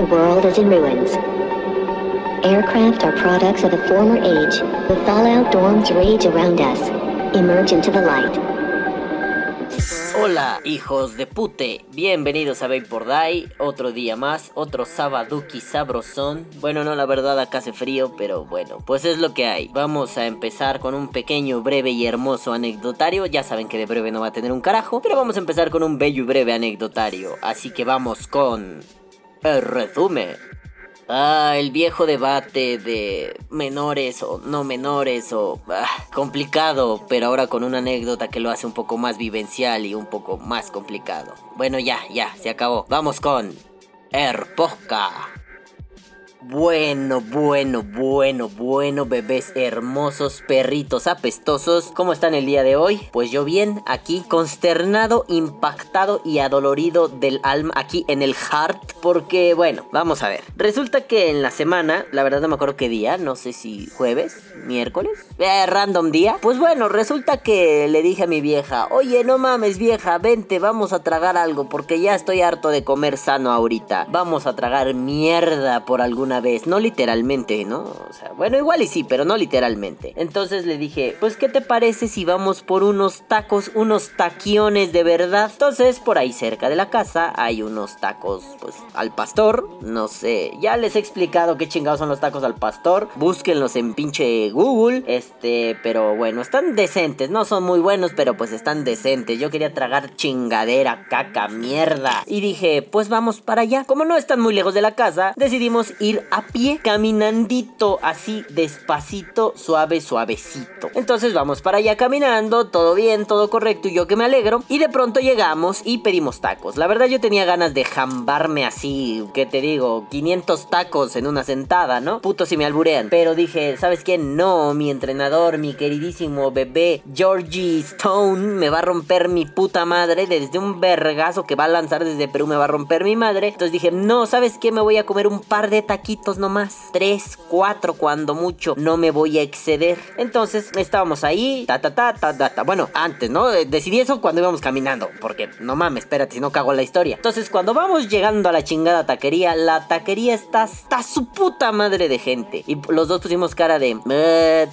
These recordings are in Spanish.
The world is in ruins. Aircraft are products of a former age. The fallout dorms rage around us. Emerge into the light. Hola, hijos de pute. Bienvenidos a Vapor Die. Otro día más, otro sabaduki sabrosón. Bueno, no, la verdad acá hace frío, pero bueno, pues es lo que hay. Vamos a empezar con un pequeño, breve y hermoso anecdotario. Ya saben que de breve no va a tener un carajo, pero vamos a empezar con un bello y breve anecdotario. Así que vamos con... Resumen. Ah, el viejo debate de menores o no menores o ah, complicado, pero ahora con una anécdota que lo hace un poco más vivencial y un poco más complicado. Bueno, ya, ya, se acabó. Vamos con Erposca. Bueno, bueno, bueno, bueno, bebés hermosos, perritos apestosos. ¿Cómo están el día de hoy? Pues yo bien, aquí, consternado, impactado y adolorido del alma, aquí en el heart. Porque, bueno, vamos a ver. Resulta que en la semana, la verdad no me acuerdo qué día, no sé si jueves, miércoles, eh, random día. Pues bueno, resulta que le dije a mi vieja, oye, no mames vieja, vente, vamos a tragar algo, porque ya estoy harto de comer sano ahorita. Vamos a tragar mierda por alguna vez, no literalmente, ¿no? O sea, bueno, igual y sí, pero no literalmente. Entonces le dije, pues ¿qué te parece si vamos por unos tacos, unos taquiones de verdad? Entonces, por ahí cerca de la casa hay unos tacos, pues, al pastor, no sé, ya les he explicado qué chingados son los tacos al pastor, búsquenlos en pinche Google, este, pero bueno, están decentes, no son muy buenos, pero pues están decentes. Yo quería tragar chingadera, caca, mierda. Y dije, pues vamos para allá. Como no están muy lejos de la casa, decidimos ir a pie, caminandito, así despacito, suave, suavecito. Entonces vamos para allá caminando, todo bien, todo correcto, y yo que me alegro. Y de pronto llegamos y pedimos tacos. La verdad yo tenía ganas de jambarme así, ¿qué te digo? 500 tacos en una sentada, ¿no? Puto si me alburean. Pero dije, ¿sabes qué? No, mi entrenador, mi queridísimo bebé Georgie Stone me va a romper mi puta madre desde un vergazo que va a lanzar desde Perú me va a romper mi madre. Entonces dije, no, ¿sabes qué? Me voy a comer un par de taquitos nomás. Tres, cuatro cuando mucho. No me voy a exceder. Entonces estábamos ahí. Ta, ta, ta, ta, ta, Bueno, antes, ¿no? Eh, decidí eso cuando íbamos caminando. Porque no mames, espérate, si no cago la historia. Entonces cuando vamos llegando a la chingada taquería, la taquería está hasta su puta madre de gente. Y los dos pusimos cara de... Madre.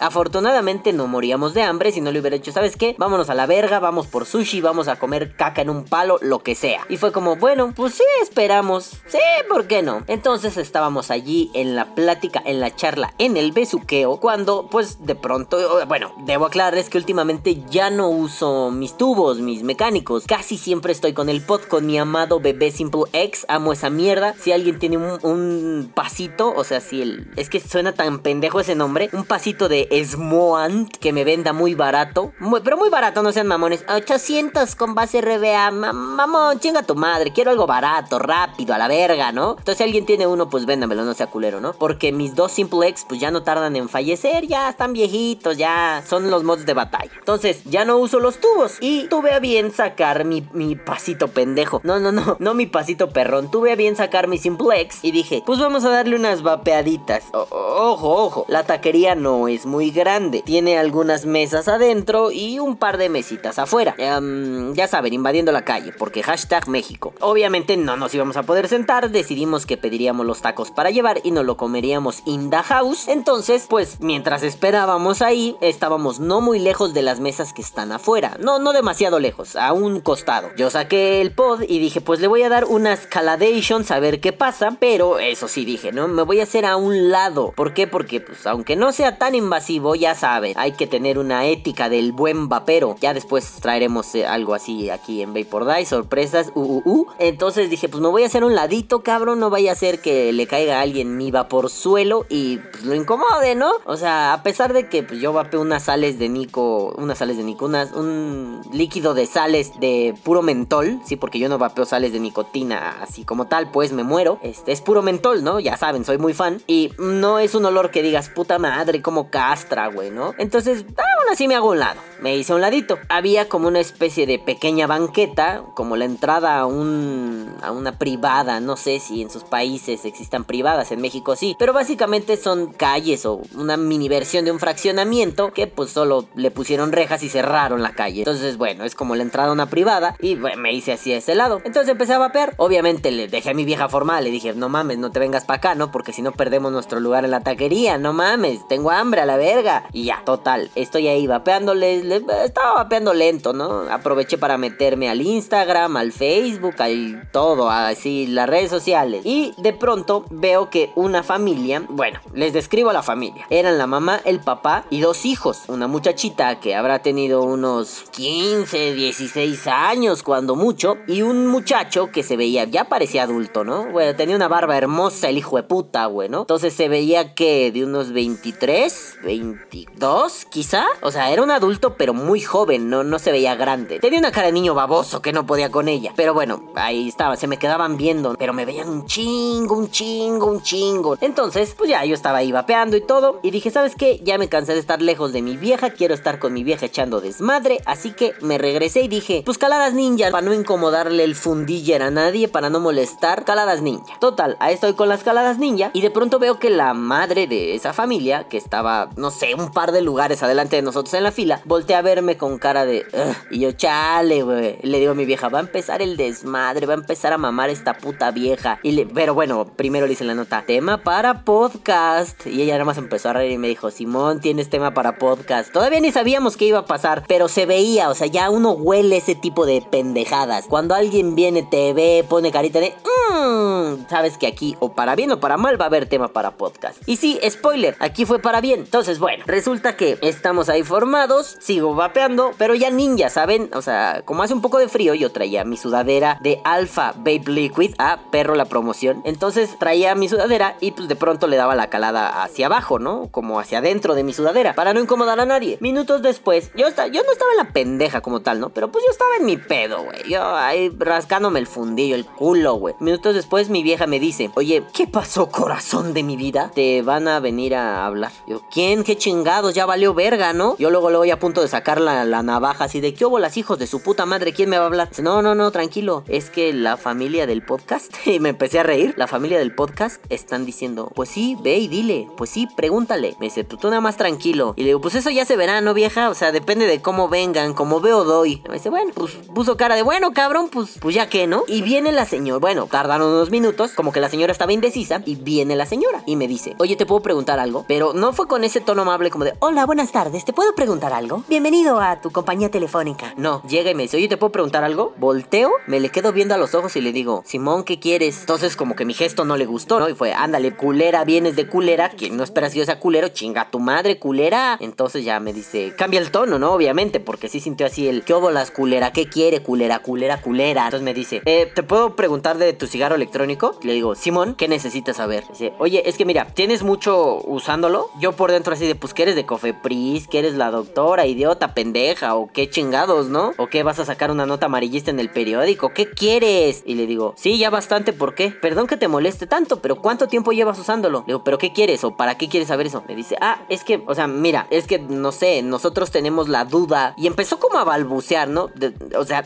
Afortunadamente no moríamos de hambre. Si no le hubiera hecho, ¿sabes qué? Vámonos a la verga, vamos por sushi, vamos a comer caca en un palo, lo que sea. Y fue como, bueno, pues sí, esperamos. Sí, ¿por qué no? Entonces estábamos allí en la plática, en la charla, en el besuqueo, cuando pues de pronto, bueno, debo aclararles que últimamente ya no uso mis tubos, mis mecánicos, casi siempre estoy con el pod, con mi amado bebé Simple X, amo esa mierda, si alguien tiene un, pasito, o sea, si el, es que suena tan pendejo ese nombre, un pasito de Smoant que me venda muy barato, pero muy barato, no sean mamones, 800 con base RBA, mamón, chinga tu madre, quiero algo barato, rápido, a la verga, ¿no? Entonces si alguien tiene uno, pues pues véndamelo, no sea culero, ¿no? Porque mis dos Simple X, pues ya no tardan en fallecer, ya están viejitos, ya son los mods de batalla. Entonces, ya no uso los tubos. Y tuve a bien sacar mi, mi pasito pendejo. No, no, no, no mi pasito perrón. Tuve a bien sacar mi Simple X y dije, pues vamos a darle unas vapeaditas. ojo, ojo, la taquería no es muy grande. Tiene algunas mesas adentro y un par de mesitas afuera. ya saben, invadiendo la calle, porque hashtag México. Obviamente no nos íbamos a poder sentar, decidimos que pediríamos los tacos para llevar y nos lo comeríamos in the house. Entonces, pues mientras esperábamos ahí, estábamos no muy lejos de las mesas que están afuera. No, no demasiado lejos, a un costado. Yo saqué el pod y dije, pues le voy a dar unas caladations a ver qué pasa. Pero eso sí dije, ¿no? Me voy a hacer a un lado. ¿Por qué? Porque, pues, aunque no sea tan invasivo, ya saben, hay que tener una ética del buen vapero. Ya después traeremos eh, algo así aquí en Vapor Die, sorpresas, uh, uh, uh. Entonces dije, pues me voy a hacer un ladito, cabrón. No vaya a ser que le caiga a alguien mi vapor suelo y pues, lo incomode, ¿no? O sea, a pesar de que pues, yo vapeo unas sales de Nico, unas sales de Nico, unas, un líquido de sales de puro mentol, sí, porque yo no vapeo sales de nicotina así como tal, pues me muero. Este es puro mentol, ¿no? Ya saben, soy muy fan. Y no es un olor que digas, puta madre, como castra, güey, ¿no? Entonces, aún así me hago un lado. Me hice un ladito. Había como una especie de pequeña banqueta, como la entrada a un. a una privada, no sé si en sus países existe existan privadas, en México sí, pero básicamente son calles o una mini versión de un fraccionamiento que pues solo le pusieron rejas y cerraron la calle. Entonces, bueno, es como la entrada a una privada y me hice así a ese lado. Entonces empecé a vapear. Obviamente le dejé a mi vieja formal, le dije, no mames, no te vengas para acá, ¿no? Porque si no perdemos nuestro lugar en la taquería, no mames, tengo hambre a la verga. Y ya, total, estoy ahí vapeándole, estaba vapeando lento, ¿no? Aproveché para meterme al Instagram, al Facebook, al todo, así, las redes sociales. Y de pronto veo que una familia, bueno, les describo a la familia. Eran la mamá, el papá y dos hijos. Una muchachita que habrá tenido unos 15, 16 años, cuando mucho. Y un muchacho que se veía, ya parecía adulto, ¿no? Bueno, tenía una barba hermosa, el hijo de puta, güey, ¿no? Entonces se veía que de unos 23, 22, quizá. O sea, era un adulto, pero muy joven, no, no se veía grande. Tenía una cara de niño baboso que no podía con ella. Pero bueno, ahí estaba, se me quedaban viendo, pero me veían un chingo, un chingo, un chingo. Entonces, pues ya yo estaba ahí vapeando y todo. Y dije, ¿sabes qué? Ya me cansé de estar lejos de mi vieja, quiero estar con mi vieja echando desmadre. Así que me regresé y dije, pues caladas ninja, para no incomodarle el fundiller a nadie, para no molestar, caladas ninja. Total, ahí estoy con las caladas ninja. Y de pronto veo que la madre de esa familia, que estaba, no sé, un par de lugares adelante de nosotros en la fila, voltea a verme con cara de... y yo, chale, güey. Le digo a mi vieja, va a empezar el desmadre, va a empezar a mamar esta puta vieja. Y le, pero bueno, primero le hice la nota, tema para podcast. Y ella nada más empezó a reír y me dijo, Simón, tienes tema para podcast. Todavía ni sabíamos qué iba a pasar, pero se veía, o sea, ya uno huele ese tipo de pendejadas. Cuando alguien viene, te ve, pone carita de... Mmm, sabes que aquí, o para bien o para mal, va a haber tema para podcast. Y sí, spoiler, aquí fue para bien. Entonces, bueno, resulta que estamos ahí formados, sigo vapeando, pero ya ninja, ¿saben? O sea, como hace un poco de frío, yo traía mi sudadera de Alpha Babe Liquid, a perro la promoción. Entonces traía mi sudadera y pues de pronto le daba la calada hacia abajo, ¿no? Como hacia adentro de mi sudadera, para no incomodar a nadie. Minutos después, yo, yo no estaba en la pendeja como tal, ¿no? Pero pues yo estaba en mi pedo, güey. Yo ahí rascándome el fundillo, el culo, güey. Minutos después mi vieja me dice, oye, ¿qué pasó, corazón de mi vida? Te van a venir a hablar. Yo, ¿quién? ¿Qué chingados? Ya valió verga, ¿no? Yo luego, luego ya a punto de sacar la, la navaja así de, ¿qué hubo las hijos de su puta madre? ¿Quién me va a hablar? No, no, no, tranquilo. Es que la familia del podcast, y me empecé a reír, la familia del podcast están diciendo, pues sí, ve y dile, pues sí, pregúntale. Me dice, tú nada más tranquilo. Y le digo, pues eso ya se verá, ¿no, vieja? O sea, depende de cómo vengan, como veo doy. Me dice, bueno, pues puso cara de, bueno, cabrón, pues, pues ya que, ¿no? Y viene la señora, bueno, tardaron unos minutos, como que la señora estaba indecisa, y viene la señora y me dice, oye, ¿te puedo preguntar algo? Pero no fue con ese tono amable como de, hola, buenas tardes, ¿te puedo preguntar algo? Bienvenido a tu compañía telefónica. No, llega y me dice, oye, ¿te puedo preguntar algo? Volteo, me le quedo viendo a los ojos y le digo, Simón, ¿qué quieres? Entonces como que mi gesto no le gustó, ¿no? Y fue, ándale, culera, vienes de culera, que no esperas que yo sea culero, chinga tu madre, culera. Entonces ya me dice, cambia el tono, ¿no? Obviamente, porque sí sintió así el, ¿qué las culera? ¿Qué quiere, culera, culera, culera? Entonces me dice, eh, ¿te puedo preguntar de tu cigarro electrónico? Le digo, Simón, ¿qué necesitas saber? Dice, oye, es que mira, ¿tienes mucho usándolo? Yo por dentro así de, pues que eres de Cofepris, que eres la doctora, idiota, pendeja, o qué chingados, ¿no? ¿O qué vas a sacar una nota amarillista en el periódico? ¿Qué quieres? Y le digo, sí, ya bastante, ¿por qué? Perdón que te moleste tanto, pero ¿cuánto tiempo llevas usándolo? Le digo, ¿pero qué quieres? ¿O para qué quieres saber eso? Me dice, ah, es que, o sea, mira, es que, no sé, nosotros tenemos la duda. Y empezó como a balbucear, ¿no? o sea...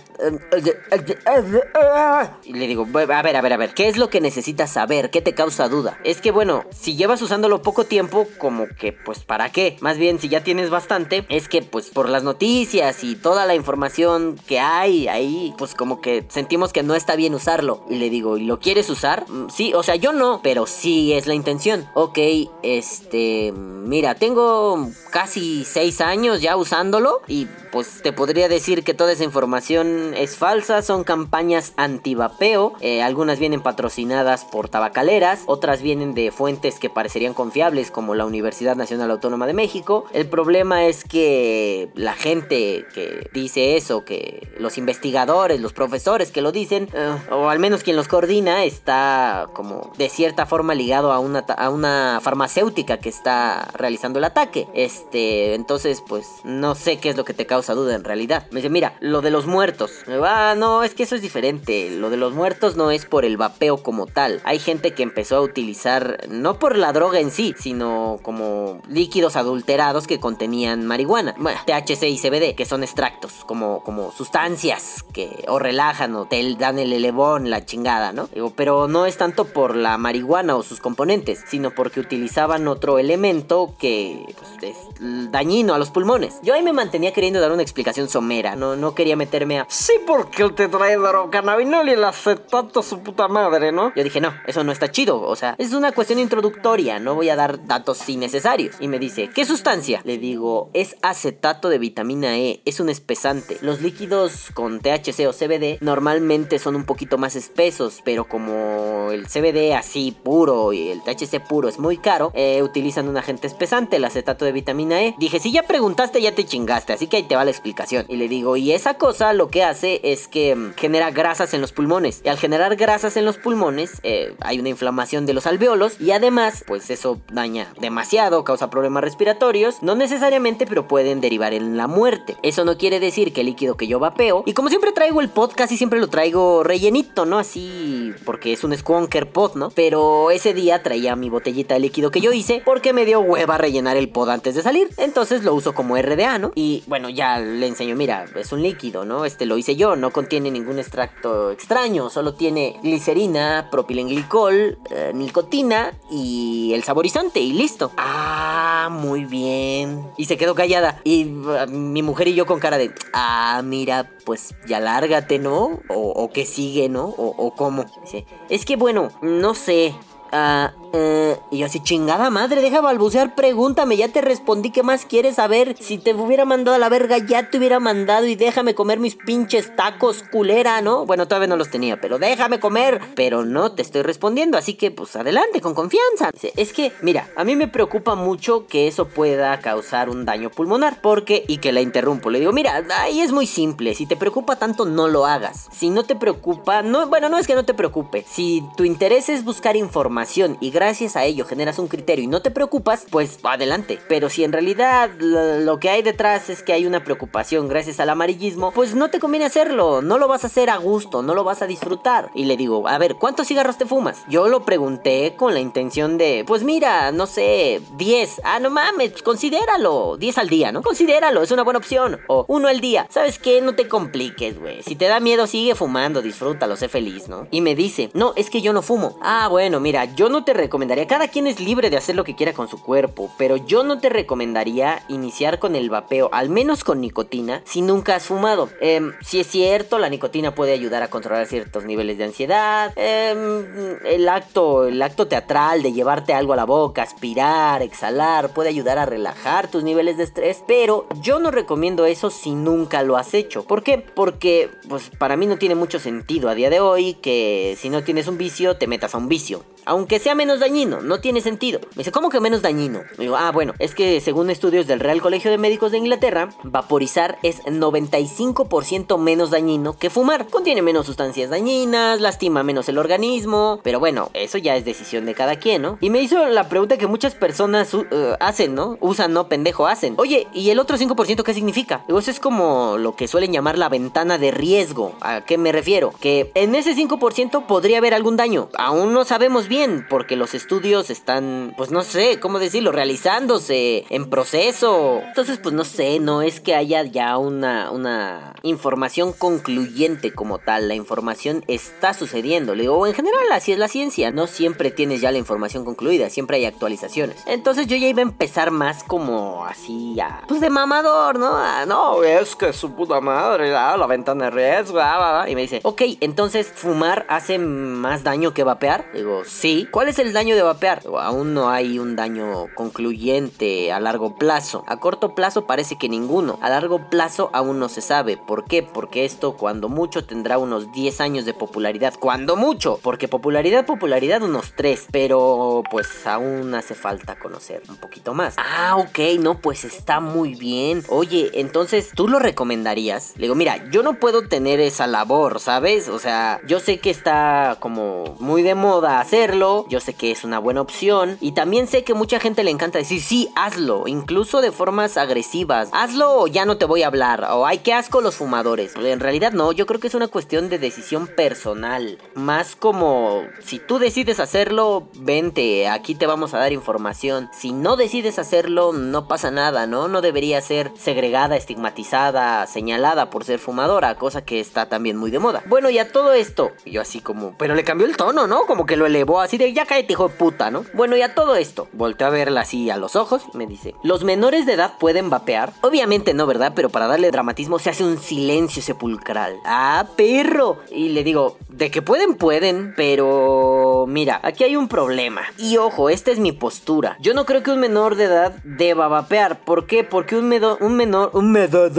Y le digo, a ver, a ver, a ver, ¿qué es lo que necesitas saber? ¿Qué te causa duda? Es que, bueno, si llevas usándolo poco tiempo, como que, pues, ¿para qué? Más bien, si ya tienes bastante, es que, pues, por las noticias y toda la información que hay ahí, pues como que sentimos que no está bien usarlo. Y le digo, ¿y lo quieres usar? Mm, sí, o sea, yo no, pero sí es la intención. Ok, este, mira, tengo casi seis años ya usándolo y pues te podría decir que toda esa información es falsa, son campañas anti-vapeo, eh, algunas vienen patrocinadas por tabacaleras, otras vienen de fuentes que parecerían confiables como la Universidad Nacional Autónoma de México. El problema es que la gente que dice eso, que los investigadores, los profesores que lo dicen, eh, o al menos quien los coordina, está como de cierta forma ligado a una, a una farmacéutica que está realizando el ataque. Este, entonces pues no sé qué es lo que te causa duda en realidad. Me dice, mira, lo de los muertos. Ah, no, es que eso es diferente. Lo de los muertos no es por el vapeo como tal. Hay gente que empezó a utilizar, no por la droga en sí, sino como líquidos adulterados que contenían marihuana. Bueno, THC y CBD, que son extractos, como, como sustancias que o relajan o te dan el elevón, la chingada, ¿no? Digo, pero no es tanto por por la marihuana o sus componentes, sino porque utilizaban otro elemento que pues, es dañino a los pulmones. Yo ahí me mantenía queriendo dar una explicación somera, no, no quería meterme a... Sí, porque el tetrahidrocannabinol y el acetato su puta madre, ¿no? Yo dije, no, eso no está chido, o sea, es una cuestión introductoria, no voy a dar datos innecesarios. Y me dice, ¿qué sustancia? Le digo, es acetato de vitamina E, es un espesante. Los líquidos con THC o CBD normalmente son un poquito más espesos, pero como el CBD así puro y el THC puro es muy caro, eh, utilizan un agente espesante, el acetato de vitamina E. Dije, si ya preguntaste, ya te chingaste, así que ahí te va la explicación. Y le digo, y esa cosa lo que hace es que mm, genera grasas en los pulmones. Y al generar grasas en los pulmones, eh, hay una inflamación de los alveolos y además, pues eso daña demasiado, causa problemas respiratorios, no necesariamente, pero pueden derivar en la muerte. Eso no quiere decir que el líquido que yo vapeo, y como siempre traigo el pot, casi siempre lo traigo rellenito, ¿no? Así, porque es un Squonker ¿no? Pero ese día traía mi botellita de líquido que yo hice porque me dio hueva rellenar el pod antes de salir. Entonces lo uso como RDA, ¿no? Y bueno, ya le enseño, mira, es un líquido, ¿no? Este lo hice yo, no contiene ningún extracto extraño, solo tiene glicerina, propilenglicol, eh, nicotina y el saborizante y listo. Ah, muy bien. Y se quedó callada. Y uh, mi mujer y yo con cara de, ah, mira, pues ya lárgate, ¿no? O, o que sigue, ¿no? O, o cómo. Dice, es que bueno, no sé. Ah, eh, y yo así, chingada madre, deja balbucear, pregúntame, ya te respondí, ¿qué más quieres saber? Si te hubiera mandado a la verga, ya te hubiera mandado y déjame comer mis pinches tacos, culera, ¿no? Bueno, todavía no los tenía, pero déjame comer. Pero no te estoy respondiendo, así que pues adelante, con confianza. Es que, mira, a mí me preocupa mucho que eso pueda causar un daño pulmonar, porque, y que la interrumpo, le digo, mira, ahí es muy simple, si te preocupa tanto, no lo hagas. Si no te preocupa, no, bueno, no es que no te preocupe, si tu interés es buscar información y gracias a ello generas un criterio y no te preocupas, pues adelante. Pero si en realidad lo que hay detrás es que hay una preocupación gracias al amarillismo, pues no te conviene hacerlo, no lo vas a hacer a gusto, no lo vas a disfrutar. Y le digo, a ver, ¿cuántos cigarros te fumas? Yo lo pregunté con la intención de, pues mira, no sé, 10. Ah, no mames, considéralo. 10 al día, ¿no? Considéralo, es una buena opción. O uno al día. ¿Sabes qué? No te compliques, güey. Si te da miedo, sigue fumando, disfrútalo, sé feliz, ¿no? Y me dice, no, es que yo no fumo. Ah, bueno, mira, yo no te recomendaría. Cada quien es libre de hacer lo que quiera con su cuerpo, pero yo no te recomendaría iniciar con el vapeo, al menos con nicotina, si nunca has fumado. Em, si es cierto, la nicotina puede ayudar a controlar ciertos niveles de ansiedad. Em, el acto, el acto teatral de llevarte algo a la boca, aspirar, exhalar, puede ayudar a relajar tus niveles de estrés, pero yo no recomiendo eso si nunca lo has hecho. ¿Por qué? Porque, pues, para mí no tiene mucho sentido a día de hoy que si no tienes un vicio, te metas a un vicio. Aunque sea menos dañino, no tiene sentido. Me dice, ¿cómo que menos dañino? digo, ah, bueno, es que según estudios del Real Colegio de Médicos de Inglaterra, vaporizar es 95% menos dañino que fumar. Contiene menos sustancias dañinas, lastima menos el organismo, pero bueno, eso ya es decisión de cada quien, ¿no? Y me hizo la pregunta que muchas personas uh, hacen, ¿no? Usan, no, pendejo, hacen. Oye, ¿y el otro 5% qué significa? Digo, eso es como lo que suelen llamar la ventana de riesgo. ¿A qué me refiero? Que en ese 5% podría haber algún daño. Aún no sabemos bien, porque los estudios están, pues no sé, ¿cómo decirlo? Realizándose en proceso. Entonces, pues no sé, no es que haya ya una, una información concluyente como tal. La información está sucediendo. Le digo, en general así es la ciencia. No siempre tienes ya la información concluida, siempre hay actualizaciones. Entonces yo ya iba a empezar más como así, ya, pues de mamador, ¿no? No, es que su puta madre, ah, la ventana de riesgo, ah, y me dice, ok, entonces fumar hace más daño que vapear. Digo. ¿Cuál es el daño de vapear? aún no hay un daño concluyente a largo plazo. A corto plazo parece que ninguno. A largo plazo aún no se sabe. ¿Por qué? Porque esto cuando mucho tendrá unos 10 años de popularidad. Cuando mucho. Porque popularidad, popularidad unos 3. Pero pues aún hace falta conocer un poquito más. Ah, ok, no, pues está muy bien. Oye, entonces, ¿tú lo recomendarías? Le digo, mira, yo no puedo tener esa labor, ¿sabes? O sea, yo sé que está como muy de moda hacerlo. Yo sé que es una buena opción. Y también sé que mucha gente le encanta decir, sí, hazlo. Incluso de formas agresivas. Hazlo ya no te voy a hablar. O ay, qué asco los fumadores. En realidad no, yo creo que es una cuestión de decisión personal. Más como, si tú decides hacerlo, vente, aquí te vamos a dar información. Si no decides hacerlo, no pasa nada, ¿no? No debería ser segregada, estigmatizada, señalada por ser fumadora, cosa que está también muy de moda. Bueno, y a todo esto, yo así como, pero le cambió el tono, ¿no? Como que lo elevó así de ya cállate, hijo de puta, ¿no? Bueno, y a todo esto, volteo a verla así a los ojos me dice, ¿los menores de edad pueden vapear? Obviamente no, ¿verdad? Pero para darle dramatismo se hace un silencio sepulcral. ¡Ah, perro! Y le digo, de que pueden, pueden, pero mira, aquí hay un problema. Y ojo, esta es mi postura. Yo no creo que un menor de edad deba vapear. ¿Por qué? Porque un, medo, un menor... Un menor.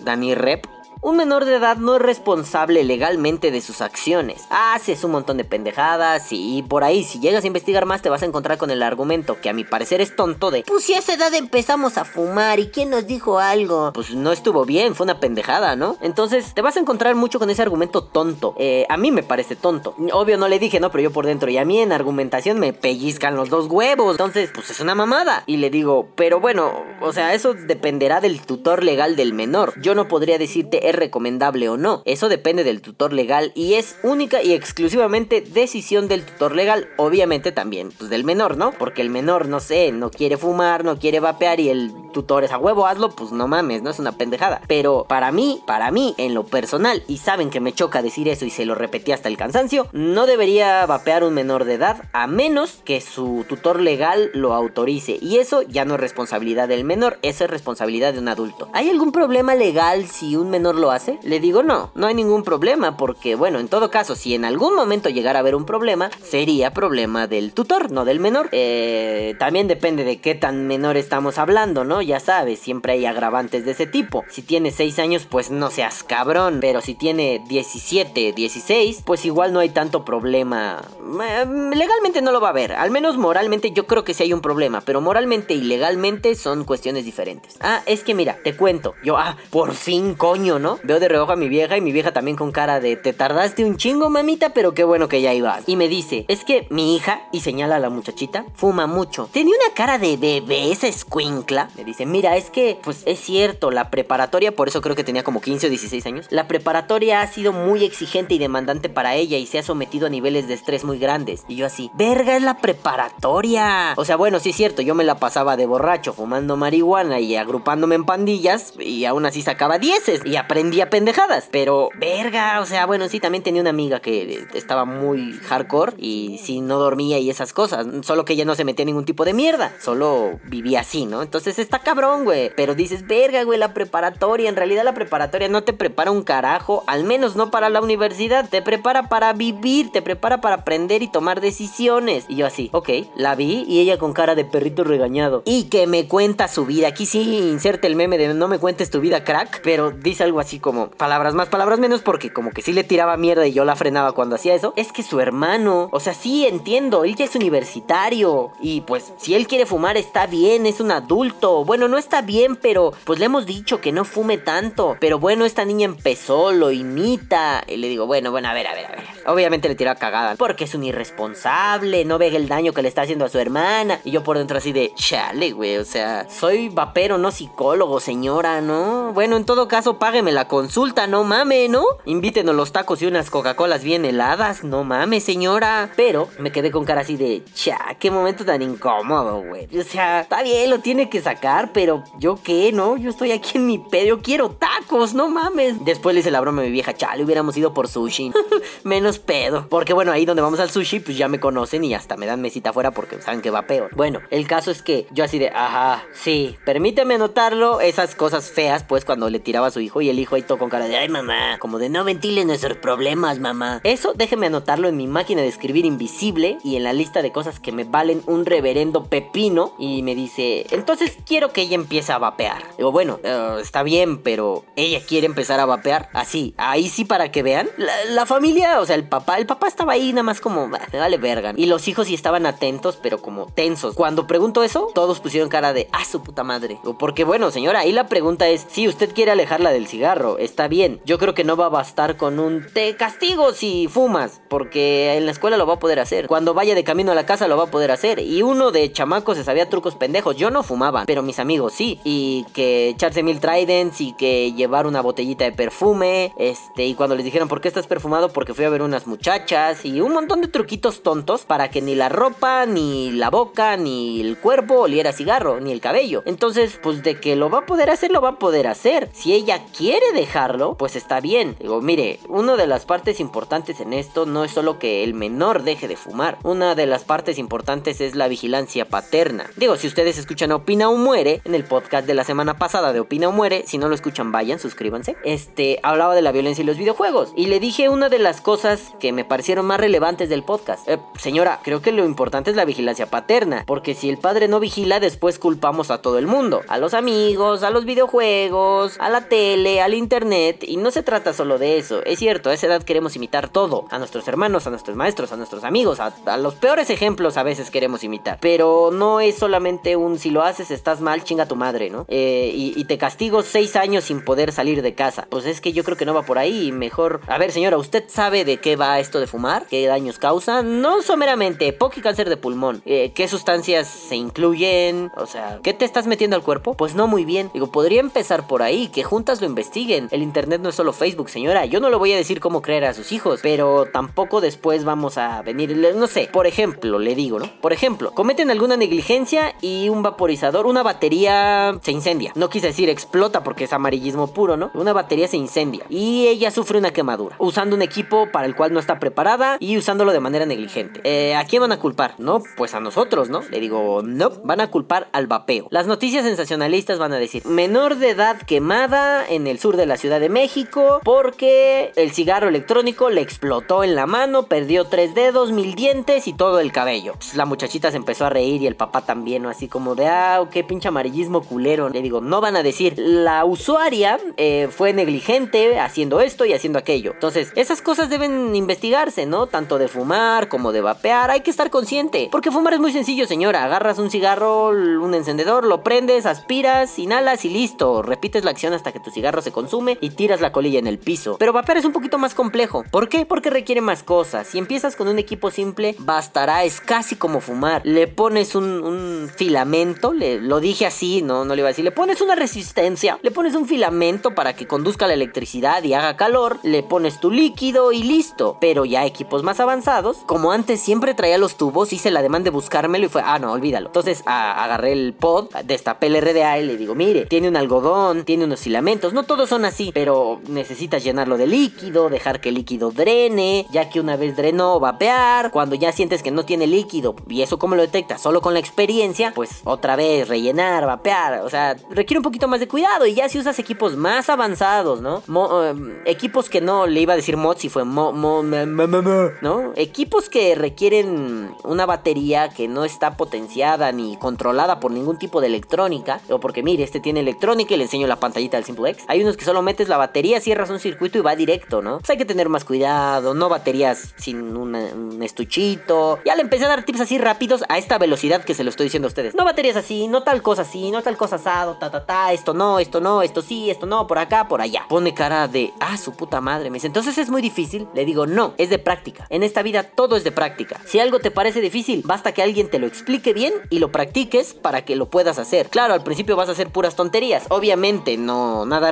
Dani Rep un menor de edad no es responsable legalmente de sus acciones. Haces un montón de pendejadas y por ahí si llegas a investigar más te vas a encontrar con el argumento que a mi parecer es tonto de Pues si a esa edad empezamos a fumar y quién nos dijo algo. Pues no estuvo bien, fue una pendejada, ¿no? Entonces te vas a encontrar mucho con ese argumento tonto. Eh, a mí me parece tonto. Obvio no le dije, no, pero yo por dentro y a mí en argumentación me pellizcan los dos huevos. Entonces, pues es una mamada. Y le digo, pero bueno, o sea, eso dependerá del tutor legal del menor. Yo no podría decirte recomendable o no. Eso depende del tutor legal y es única y exclusivamente decisión del tutor legal. Obviamente también pues, del menor, ¿no? Porque el menor, no sé, no quiere fumar, no quiere vapear y el tutor es a huevo, hazlo, pues no mames, no es una pendejada. Pero para mí, para mí, en lo personal, y saben que me choca decir eso y se lo repetí hasta el cansancio, no debería vapear un menor de edad a menos que su tutor legal lo autorice. Y eso ya no es responsabilidad del menor, eso es responsabilidad de un adulto. ¿Hay algún problema legal si un menor lo hace? Le digo no, no hay ningún problema porque bueno, en todo caso, si en algún momento llegara a haber un problema, sería problema del tutor, no del menor. Eh, también depende de qué tan menor estamos hablando, ¿no? Ya sabes, siempre hay agravantes de ese tipo. Si tiene 6 años, pues no seas cabrón, pero si tiene 17, 16, pues igual no hay tanto problema. Eh, legalmente no lo va a haber, al menos moralmente yo creo que sí hay un problema, pero moralmente y legalmente son cuestiones diferentes. Ah, es que mira, te cuento, yo, ah, por fin coño, ¿no? Veo de reojo a mi vieja y mi vieja también con cara de te tardaste un chingo, mamita, pero qué bueno que ya ibas. Y me dice, es que mi hija, y señala a la muchachita, fuma mucho. Tenía una cara de bebé, esa escuincla. Me dice, mira, es que, pues es cierto, la preparatoria, por eso creo que tenía como 15 o 16 años, la preparatoria ha sido muy exigente y demandante para ella y se ha sometido a niveles de estrés muy grandes. Y yo así, verga, es la preparatoria. O sea, bueno, sí es cierto, yo me la pasaba de borracho fumando marihuana y agrupándome en pandillas y aún así sacaba dieces y aprendía pendejadas. Pero, verga, o sea, bueno, sí, también tenía una amiga que estaba muy hardcore y sí, no dormía y esas cosas. Solo que ella no se metía en ningún tipo de mierda, solo vivía así, ¿no? Entonces está cabrón, güey. Pero dices, verga, güey, la preparatoria. En realidad la preparatoria no te prepara un carajo, al menos no para la universidad. Te prepara para vivir, te prepara para aprender y tomar decisiones. Y yo así, ok, la vi y ella con cara de perrito regañado. Y que me cuenta su vida. Aquí sí inserte el meme de no me cuentes tu vida, crack. Pero dice algo así como palabras más, palabras menos, porque como que sí le tiraba mierda y yo la frenaba cuando hacía eso. Es que su hermano, o sea, sí entiendo, él ya es universitario. Y pues si él quiere fumar está bien, es un adulto. Bueno, no está bien, pero pues le hemos dicho que no fume tanto. Pero bueno, esta niña empezó, lo imita. Y le digo, bueno, bueno, a ver, a ver, a ver. Obviamente le tiraba cagada. Porque es un irresponsable, no ve el daño que le está haciendo a su hermana. Y yo por dentro así de, chale, güey. O sea, soy vapero, no psicólogo, señora, ¿no? Bueno, en todo caso, págueme la consulta, no mames, ¿no? Invítenos los tacos y unas Coca-Colas bien heladas, no mames, señora. Pero me quedé con cara así de, cha, qué momento tan incómodo, güey. O sea, está bien, lo tiene que sacar, pero yo qué, ¿no? Yo estoy aquí en mi pedo, quiero tacos, no mames. Después le hice la broma a mi vieja, chale, hubiéramos ido por sushi. Menos pedo. Porque bueno, ahí donde vamos al sushi, pues ya me conocen y hasta me dan mesita afuera porque saben que va peor. Bueno, el caso es que yo así de, ajá, sí, permíteme anotarlo, esas cosas feas, pues cuando le tiraba a su hijo y el hijo ahí todo con cara de, ay mamá, como de no ventile nuestros problemas, mamá. Eso déjeme anotarlo en mi máquina de escribir invisible y en la lista de cosas que me valen un reverendo pepino. Y me dice, entonces quiero que ella empiece a vapear. Digo, bueno, uh, está bien, pero ella quiere empezar a vapear. Así, ahí sí para que vean. La, familia, o sea, el papá, el papá estaba ahí nada más como, me vale verga. Y los hijos sí estaban atentos, pero como tensos. Cuando pregunto eso, todos pusieron cara de, ah, su puta madre. Porque bueno, señora, ahí la pregunta es, si usted quiere alejarla del cigarro, está bien. Yo creo que no va a bastar con un te castigo si fumas, porque en la escuela lo va a poder hacer. Cuando vaya de camino a la casa lo va a poder hacer. Y uno de chamaco se sabía trucos pendejos. Yo no fumaba, pero mis amigos, sí. Y que echarse mil tridents y que llevar una botellita de perfume. Este, y cuando les dijeron, ¿por qué estás perfumado? Porque fui a ver unas muchachas. Y un montón de truquitos tontos para que ni la ropa, ni la boca, ni el cuerpo oliera cigarro, ni el cabello. Entonces, pues de que lo va a poder hacer, lo va a poder hacer. Si ella quiere dejarlo, pues está bien. Digo, mire, una de las partes importantes en esto no es solo que el menor deje de fumar. Una de las partes importantes es la vigilancia paterna. Digo, si ustedes escuchan Opina o Muere, en el podcast de la semana pasada de Opina o Muere, si no lo escuchan, vayan, suscríbanse. Este, hablaba de la violencia y los videojuegos. Y le dije una de las cosas que me parecieron más relevantes del podcast. Eh, señora, creo que lo importante es la vigilancia paterna. Porque si el padre no vigila, después culpamos a todo el mundo. A los amigos, a los videojuegos, a la tele, al internet. Y no se trata solo de eso. Es cierto, a esa edad queremos imitar todo. A nuestros hermanos, a nuestros maestros, a nuestros amigos, a, los peores ejemplos a veces queremos imitar. Pero no es solamente un si lo haces estás mal, chinga tu madre, ¿no? Eh, y, te castigo seis años sin poder salir de casa. Pues es que yo creo que no va por ahí. Mejor. A ver, señora, ¿usted sabe de qué va esto de fumar? ¿Qué daños causa? No someramente, poco cáncer de pulmón. Eh, ¿Qué sustancias se incluyen? O sea, ¿qué te estás metiendo al cuerpo? Pues no muy bien. Digo, podría empezar por ahí, que juntas lo El internet no es solo Facebook, señora. Yo no le voy a decir cómo creer a sus hijos, pero tampoco después vamos a venir, no sé, por ejemplo, le digo, ¿no? Por ejemplo, cometen alguna negligencia y un vaporizador, una batería se incendia. No quise decir explota porque es amarillismo puro, ¿no? Una batería se incendia y ella sufre una quemadura, usando un equipo para el cual no está preparada y usándolo de manera negligente. Eh, ¿A quién van a culpar? No, pues a nosotros, ¿no? Le digo, no, van a culpar al vapeo. Las noticias sensacionalistas van a decir, menor de edad quemada en el sur de la Ciudad de México porque el cigarro electrónico le explotó en la mano, perdió tres dedos, mil dientes y todo el cabello. Pues, la muchachita se empezó a reír y el papá también, ¿no? Así como de, ah, qué pinche amarillismo culero. Le digo, no van a decir, la usuaria eh, fue negligente haciendo esto y haciendo aquello. Entonces, esas cosas deben investigarse, ¿no? Tanto de fumar como de vapear, hay que estar consciente. Porque fumar es muy sencillo, señora. Agarras un cigarro, un encendedor, lo prendes, aspiras, inhalas y listo. Repites la acción hasta que tu cigarro se consume y tiras la colilla en el piso. Pero vapear es un poquito más complejo. ¿Por qué? Porque requiere más cosas. Si empiezas con un equipo simple, bastará, es casi como fumar. Le pones un, filamento, le, lo dije así, no, no le iba a decir, le pones una resistencia, le pones un filamento para que conduzca la electricidad y haga calor, le pones tu líquido y listo. Pero ya equipos más avanzados, como antes siempre traía los tubos, hice la demanda de buscármelo y fue, ah, no, olvídalo. Entonces agarré el pod, destapé el RDA y le digo, mire, tiene un algodón, tiene unos filamentos, no todos son así, pero necesitas llenarlo de líquido, dejar que el líquido drene, ya que una vez drenó, vapear, cuando ya sientes que no tiene líquido, y eso como lo detectas, solo con la experiencia, pues otra vez rellenar, vapear, o sea, requiere un poquito más de cuidado, y ya si usas equipos más avanzados, ¿no? Em, equipos que no, le iba a decir mods si fue mo, mo, ¿no? Equipos que requieren una batería que no está potenciada ni controlada por ningún tipo de electrónica, o porque mire, este tiene electrónica y le enseño la pantallita del Simple X. Hay unos que solo metes la batería, cierras un circuito y va directo, ¿no? Pues hay que tener más cuidado, no baterías sin un estuchito. Ya le empecé a dar tips así rápidos a esta velocidad que se lo estoy diciendo a ustedes. No baterías así, no tal cosa así, no tal cosa asado, ta ta ta, esto no, esto no, esto sí, esto no, por acá, por allá. Pone cara de, ah, su puta madre. Me dice, entonces es muy difícil. Le digo, no, es de práctica. En esta vida todo es de práctica. Si algo te parece difícil, basta que alguien te lo explique bien y lo practiques para que lo puedas hacer. Claro, al principio vas a hacer puras tonterías. Obviamente, no nada